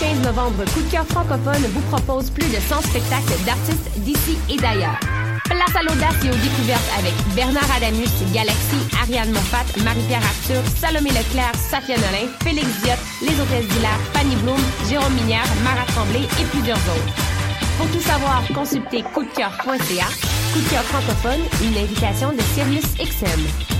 15 novembre, Coup cœur francophone vous propose plus de 100 spectacles d'artistes d'ici et d'ailleurs. Place à l'audace et aux découvertes avec Bernard Adamus, Galaxy, Ariane Moffat, Marie-Pierre Arthur, Salomé Leclerc, Safia Nolin, Félix Diot, Les Hôtesses d'Hilaire, Fanny Bloom, Jérôme Minière, Mara Tremblay et plusieurs autres. Pour tout savoir, consultez coupdecoeur.ca. Coup de cœur francophone, une invitation de Sirius XM.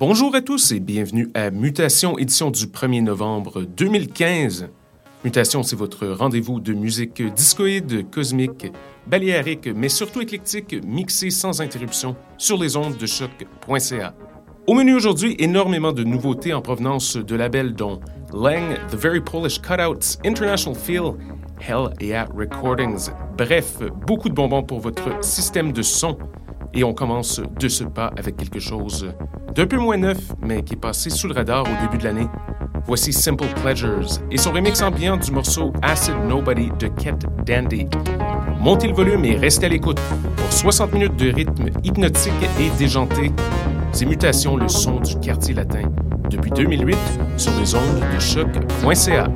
Bonjour à tous et bienvenue à Mutation, édition du 1er novembre 2015. Mutation, c'est votre rendez-vous de musique discoïde, cosmique, baléarique, mais surtout éclectique, mixée sans interruption sur les ondes de choc.ca. Au menu aujourd'hui, énormément de nouveautés en provenance de labels dont Lang, The Very Polish Cutouts, International Feel, Hell Yeah Recordings. Bref, beaucoup de bonbons pour votre système de son. Et on commence de ce pas avec quelque chose d'un peu moins neuf, mais qui est passé sous le radar au début de l'année. Voici Simple Pleasures et son remix ambiant du morceau Acid Nobody de Ket Dandy. Montez le volume et restez à l'écoute pour 60 minutes de rythme hypnotique et déjanté. Ces mutations, le son du quartier latin. Depuis 2008, sur les ondes de choc.ca.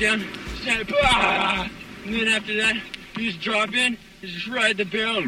down, snap, ah! and then after that, you just drop in, you just ride the barrel.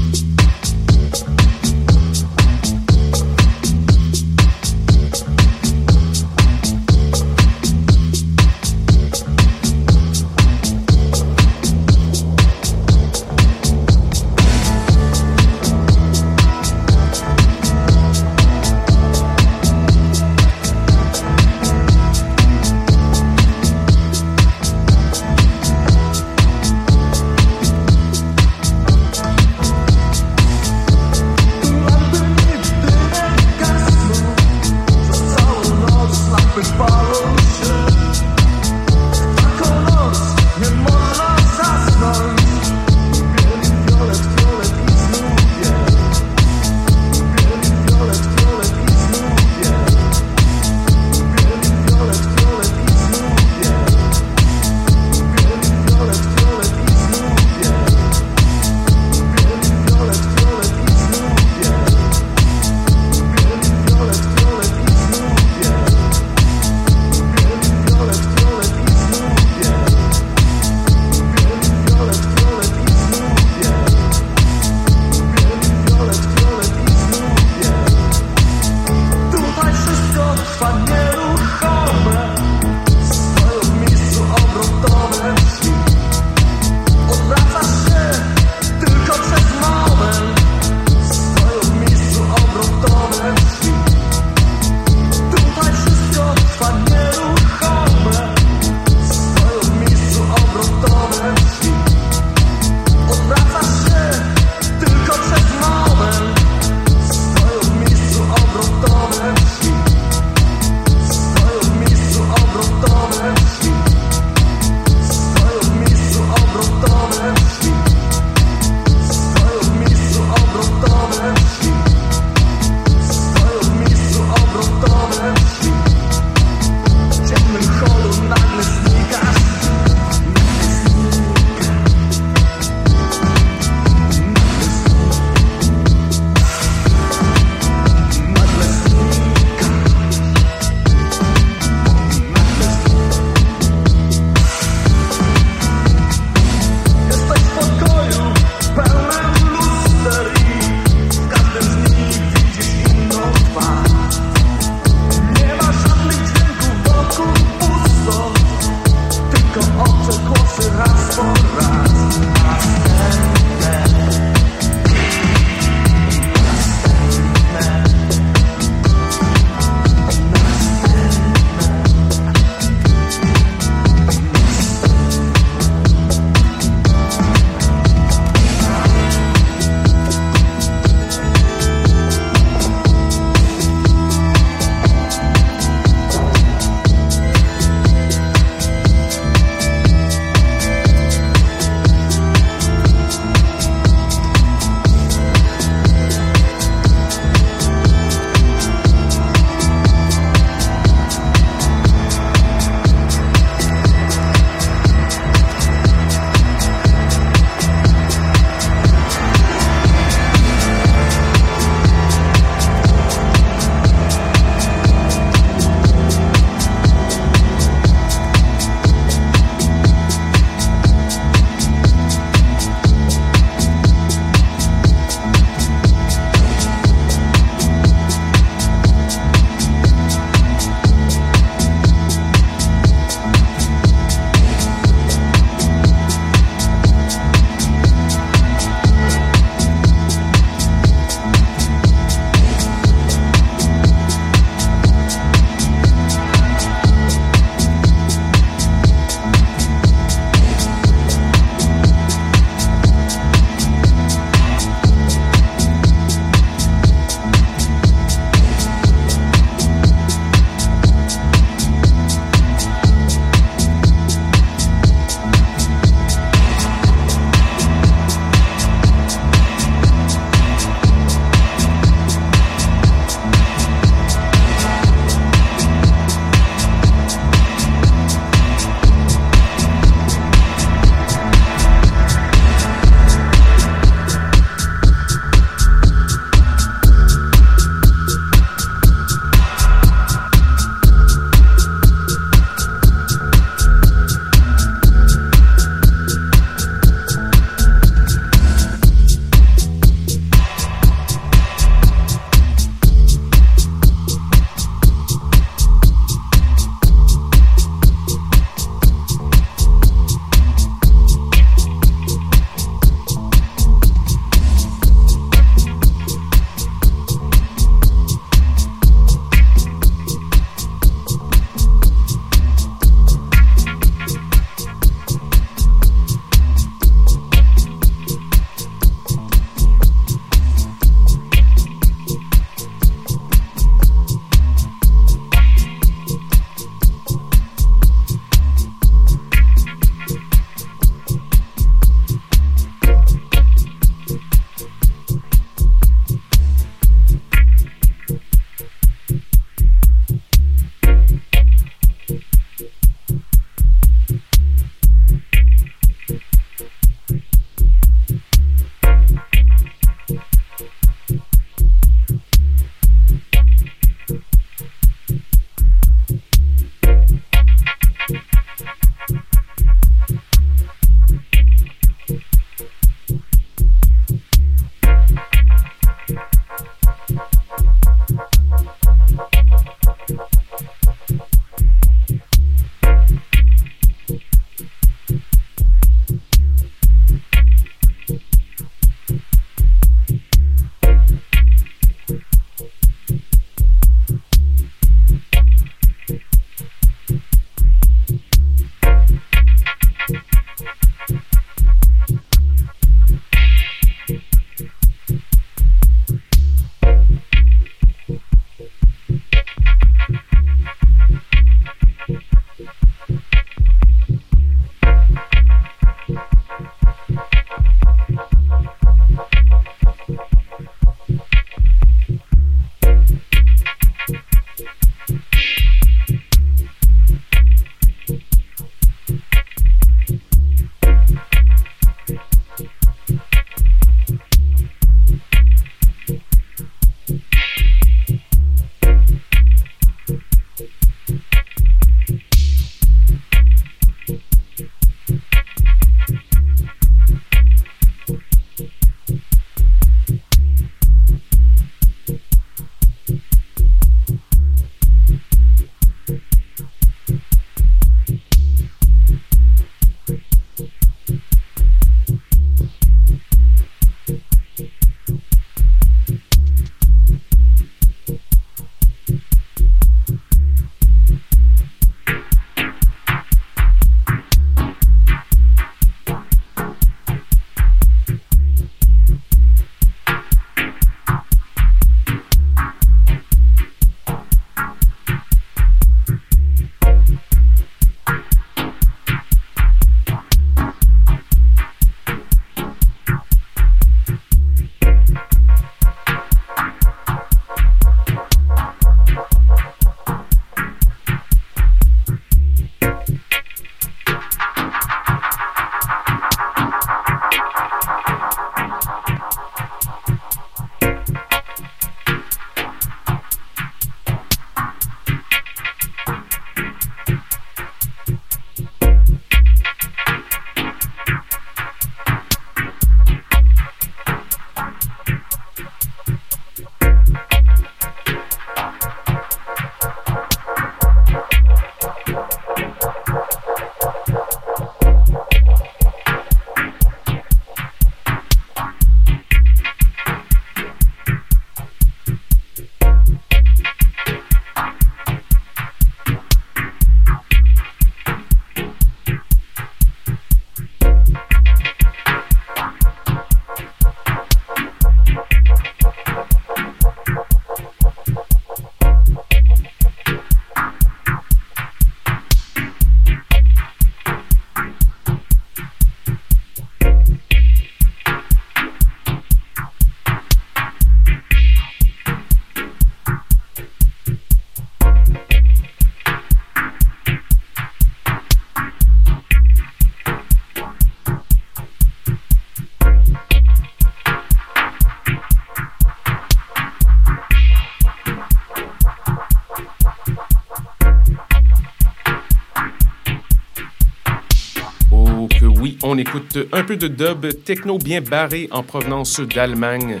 Écoute un peu de dub techno bien barré en provenance d'Allemagne.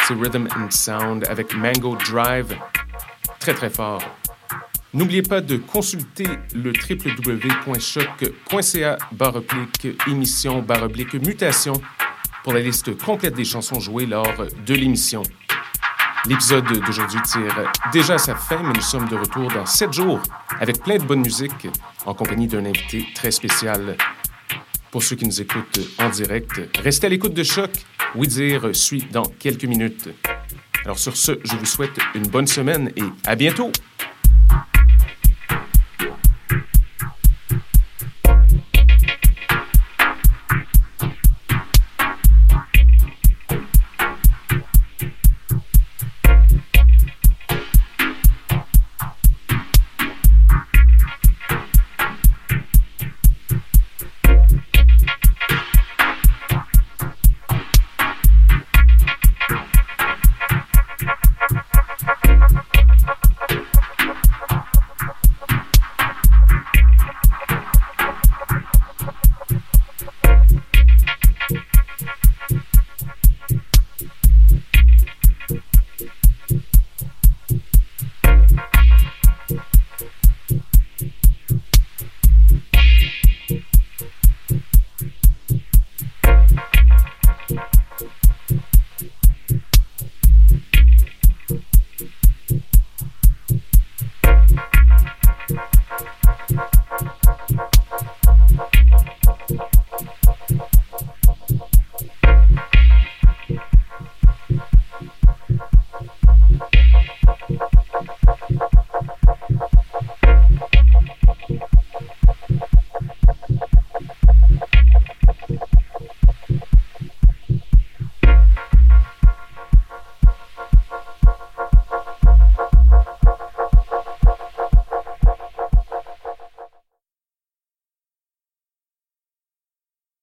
C'est Rhythm and Sound avec Mango Drive. Très très fort. N'oubliez pas de consulter le www.choc.ca baroblique émission baroblique mutation pour la liste complète des chansons jouées lors de l'émission. L'épisode d'aujourd'hui tire déjà sa fin, mais nous sommes de retour dans sept jours avec plein de bonne musique en compagnie d'un invité très spécial. Pour ceux qui nous écoutent en direct, restez à l'écoute de Choc. Oui dire suit dans quelques minutes. Alors sur ce, je vous souhaite une bonne semaine et à bientôt!